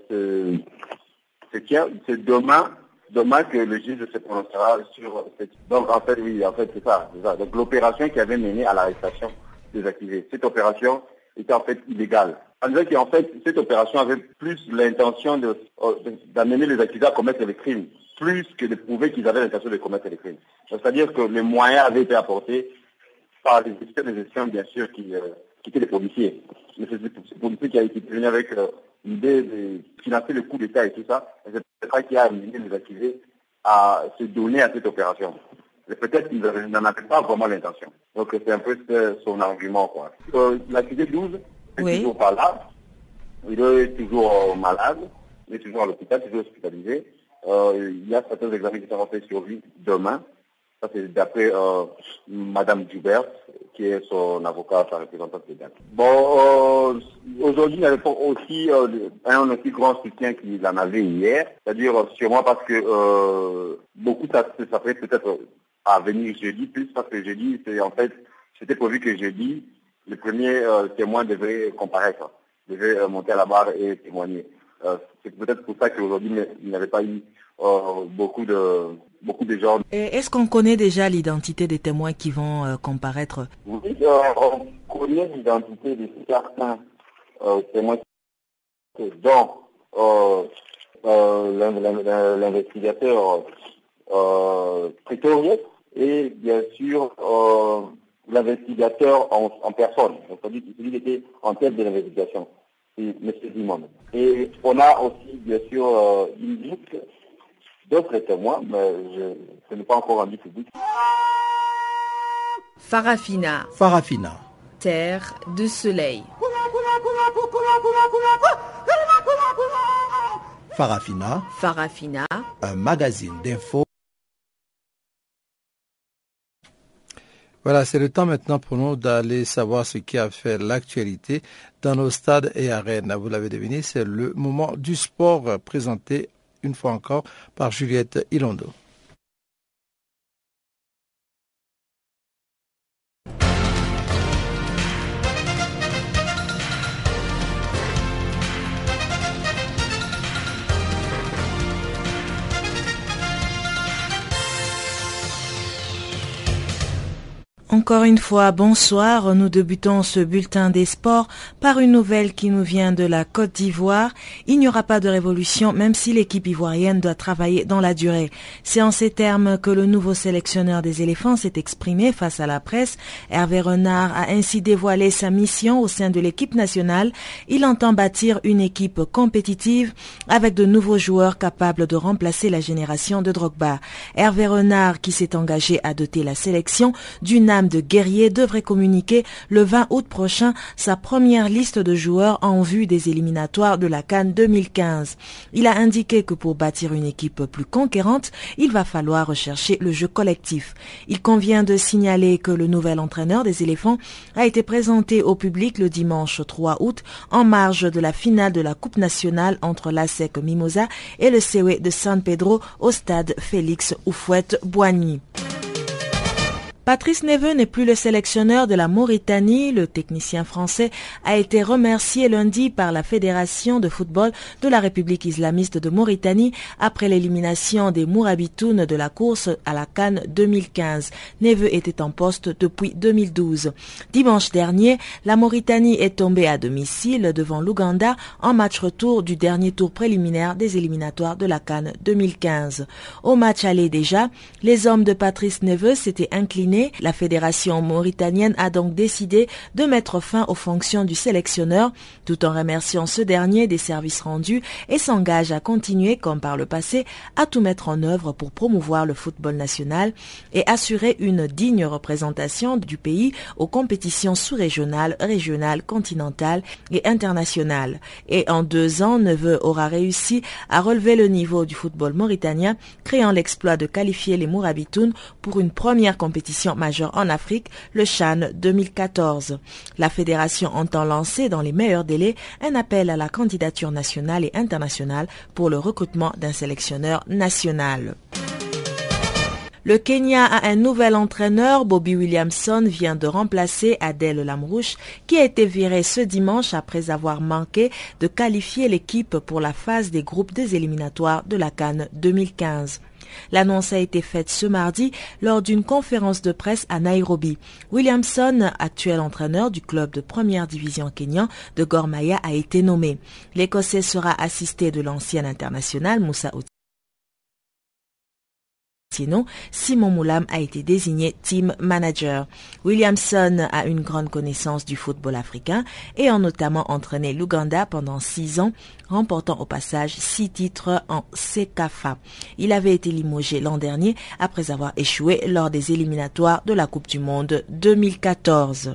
C'est demain, demain que le juge se prononcera sur. Donc en fait, oui, en fait c'est ça. Donc l'opération qui avait mené à l'arrestation des accusés. Cette opération était en fait illégale. Dirait qu'en fait, cette opération avait plus l'intention d'amener de, les accusés à commettre les crimes, plus que de prouver qu'ils avaient l'intention de commettre les crimes. C'est-à-dire que les moyens avaient été apportés par les gestion, bien sûr, qui, euh, qui étaient les policiers. Mais c'est ces policiers qui a été venu avec euh, l'idée de financer le coup d'État et tout ça. C'est ça qui a amené les accusés à se donner à cette opération. Peut-être qu'ils n'en avaient pas vraiment l'intention. Donc c'est un peu son argument. quoi. Euh, L'accusé 12 n'est oui. toujours pas là. Il est toujours malade. Il est toujours à l'hôpital, toujours hospitalisé. Euh, il y a certains examens qui seront faits sur lui demain. Ça, c'est d'après euh, Madame Dubert, qui est son avocat, sa représentante légale. Bon, euh, aujourd'hui, il y avait aussi euh, un aussi grand soutien qu'il en avait hier, c'est-à-dire sûrement parce que euh, beaucoup ça, ça peut-être à venir jeudi, plus parce que jeudi, c'est en fait, c'était prévu que jeudi, le premier euh, témoin devrait comparaître, devait euh, monter à la barre et témoigner. Euh, c'est peut-être pour ça qu'aujourd'hui, il n'y avait pas eu beaucoup de beaucoup de gens. Est-ce qu'on connaît déjà l'identité des témoins qui vont comparaître? Oui, on connaît l'identité de certains témoins dont l'investigateur euh, prétorieux et bien sûr euh, l'investigateur en, en, personne. C'est-à-dire qu'il était en tête de l'investigation, c'est M. Simon. Et on a aussi bien sûr euh, une liste d'autres témoins, mais je, ce n'est pas encore rendu public. Farafina. Farafina. Terre de soleil. Farafina. Farafina. Un magazine d'infos. Voilà, c'est le temps maintenant pour nous d'aller savoir ce qui a fait l'actualité dans nos stades et arènes. Vous l'avez deviné, c'est le moment du sport présenté une fois encore par Juliette Ilondo. Encore une fois, bonsoir. Nous débutons ce bulletin des sports par une nouvelle qui nous vient de la Côte d'Ivoire. Il n'y aura pas de révolution même si l'équipe ivoirienne doit travailler dans la durée. C'est en ces termes que le nouveau sélectionneur des éléphants s'est exprimé face à la presse. Hervé Renard a ainsi dévoilé sa mission au sein de l'équipe nationale. Il entend bâtir une équipe compétitive avec de nouveaux joueurs capables de remplacer la génération de Drogba. Hervé Renard qui s'est engagé à doter la sélection d'une de guerrier devrait communiquer le 20 août prochain sa première liste de joueurs en vue des éliminatoires de la Cannes 2015. Il a indiqué que pour bâtir une équipe plus conquérante, il va falloir rechercher le jeu collectif. Il convient de signaler que le nouvel entraîneur des éléphants a été présenté au public le dimanche 3 août en marge de la finale de la Coupe nationale entre l'ASEC Mimosa et le CEW de San Pedro au stade Félix Oufouette-Boigny. Patrice Neveu n'est plus le sélectionneur de la Mauritanie. Le technicien français a été remercié lundi par la Fédération de football de la République islamiste de Mauritanie après l'élimination des Mourabitounes de la course à la Cannes 2015. Neveu était en poste depuis 2012. Dimanche dernier, la Mauritanie est tombée à domicile devant l'Ouganda en match retour du dernier tour préliminaire des éliminatoires de la Cannes 2015. Au match aller déjà, les hommes de Patrice Neveu s'étaient inclinés la fédération mauritanienne a donc décidé de mettre fin aux fonctions du sélectionneur tout en remerciant ce dernier des services rendus et s'engage à continuer comme par le passé à tout mettre en œuvre pour promouvoir le football national et assurer une digne représentation du pays aux compétitions sous-régionales, régionales, continentales et internationales. Et en deux ans, Neveu aura réussi à relever le niveau du football mauritanien, créant l'exploit de qualifier les Mourabitounes pour une première compétition majeur en Afrique, le Chan 2014. La fédération entend lancer dans les meilleurs délais un appel à la candidature nationale et internationale pour le recrutement d'un sélectionneur national. Le Kenya a un nouvel entraîneur. Bobby Williamson vient de remplacer Adèle Lamrouche qui a été viré ce dimanche après avoir manqué de qualifier l'équipe pour la phase des groupes des éliminatoires de la Cannes 2015. L'annonce a été faite ce mardi lors d'une conférence de presse à Nairobi. Williamson, actuel entraîneur du club de première division kenyan de Gormaya, a été nommé. L'Écossais sera assisté de l'ancien international Moussa Sinon, Simon Moulam a été désigné team manager. Williamson a une grande connaissance du football africain et a notamment entraîné l'Ouganda pendant six ans, remportant au passage six titres en CECAFA. Il avait été limogé l'an dernier après avoir échoué lors des éliminatoires de la Coupe du Monde 2014.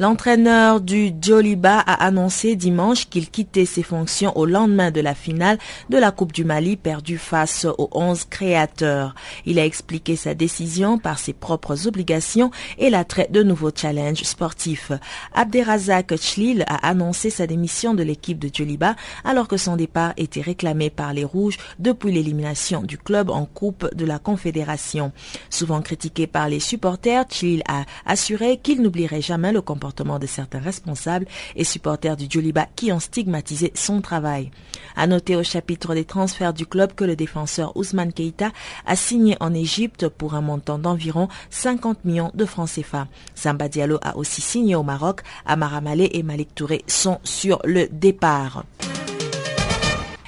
L'entraîneur du Djoliba a annoncé dimanche qu'il quittait ses fonctions au lendemain de la finale de la Coupe du Mali perdue face aux 11 créateurs. Il a expliqué sa décision par ses propres obligations et l'attrait de nouveaux challenges sportifs. Abderrazak Chlil a annoncé sa démission de l'équipe de Djoliba alors que son départ était réclamé par les Rouges depuis l'élimination du club en Coupe de la Confédération. Souvent critiqué par les supporters, Chlil a assuré qu'il n'oublierait jamais le comportement de certains responsables et supporters du Djoliba qui ont stigmatisé son travail. À noter au chapitre des transferts du club que le défenseur Ousmane Keita a signé en Égypte pour un montant d'environ 50 millions de francs CFA. Samba Diallo a aussi signé au Maroc. Amara Malé et Malik Touré sont sur le départ.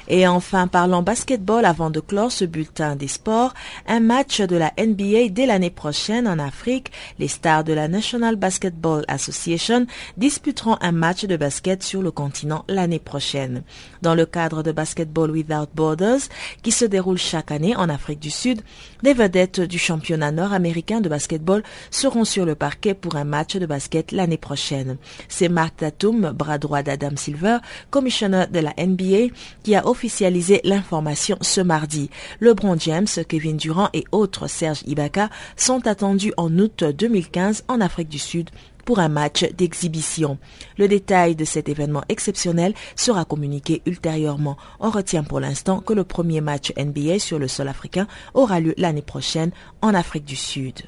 Et enfin, parlons basketball avant de clore ce bulletin des sports, un match de la NBA dès l'année prochaine en Afrique. Les stars de la National Basketball Association disputeront un match de basket sur le continent l'année prochaine. Dans le cadre de Basketball Without Borders, qui se déroule chaque année en Afrique du Sud, les vedettes du championnat nord-américain de basketball seront sur le parquet pour un match de basket l'année prochaine. C'est Mark Tatum, bras droit d'Adam Silver, commissionnaire de la NBA, qui a officialisé l'information ce mardi. LeBron James, Kevin Durant et autres Serge Ibaka sont attendus en août 2015 en Afrique du Sud pour un match d'exhibition. Le détail de cet événement exceptionnel sera communiqué ultérieurement. On retient pour l'instant que le premier match NBA sur le sol africain aura lieu l'année prochaine en Afrique du Sud.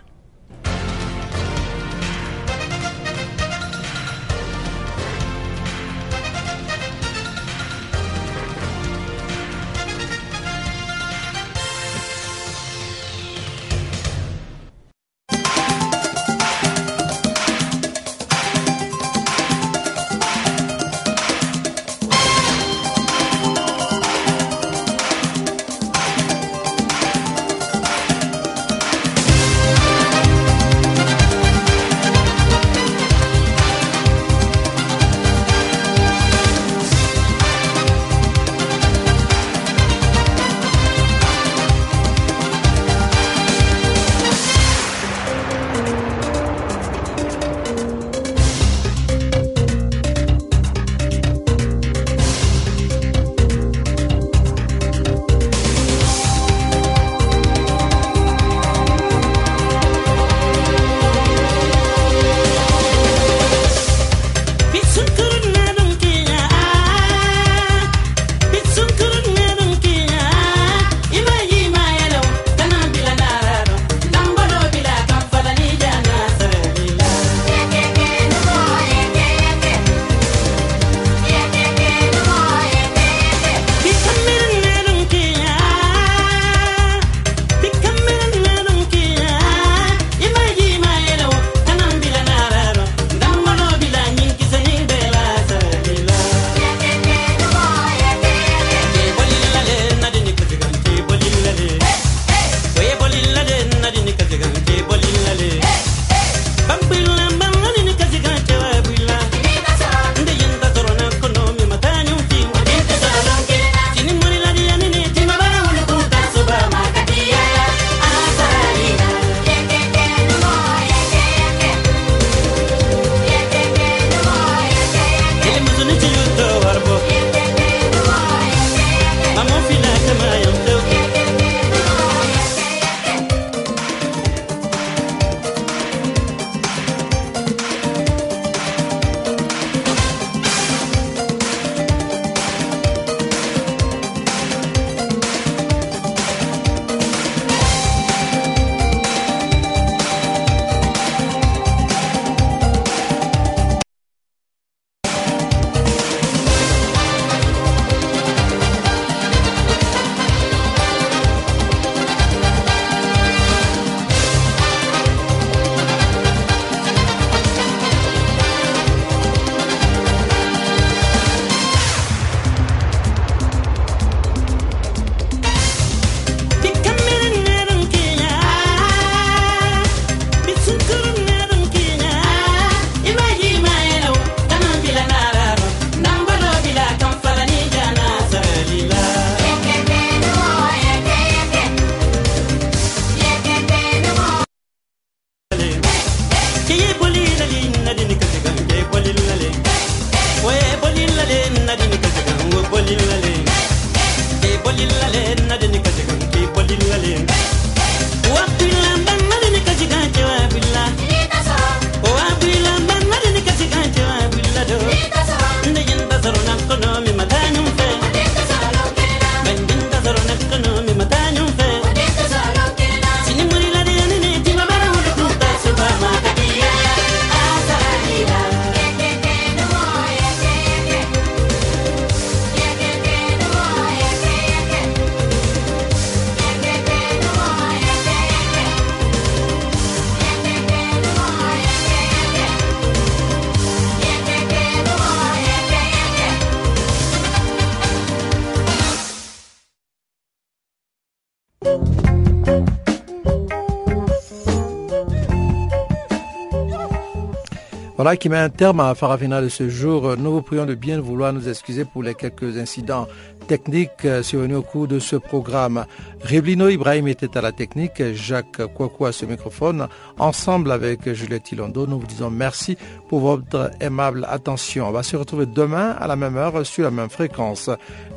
Qui met un terme à Farafina de ce jour. Nous vous prions de bien vouloir nous excuser pour les quelques incidents techniques survenus au cours de ce programme. Rivlino Ibrahim était à la technique, Jacques Kouakou à ce microphone. Ensemble avec Juliette Ilondo, nous vous disons merci pour votre aimable attention. On va se retrouver demain à la même heure sur la même fréquence.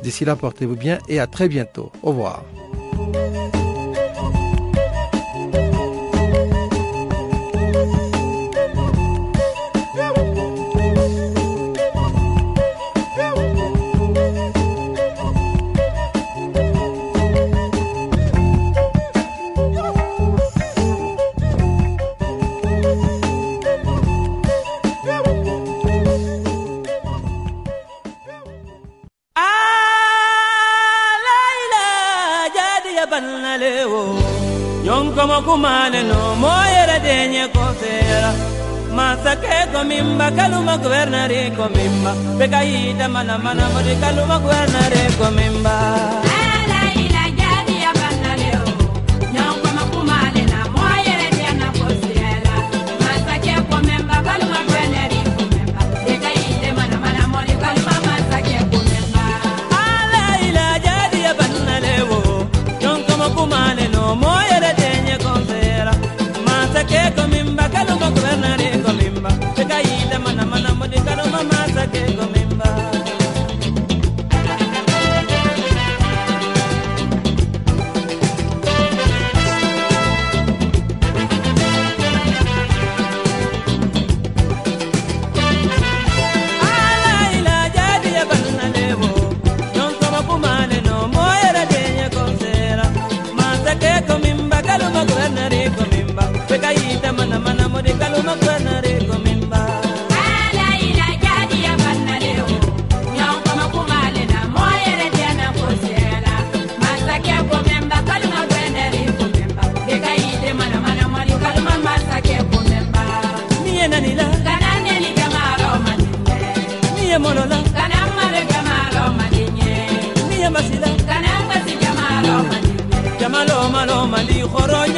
D'ici là, portez-vous bien et à très bientôt. Au revoir. Kaluma guvernare ko bekayita mana mana mode kaluma guvernare ko masa que comer. خورای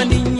maninha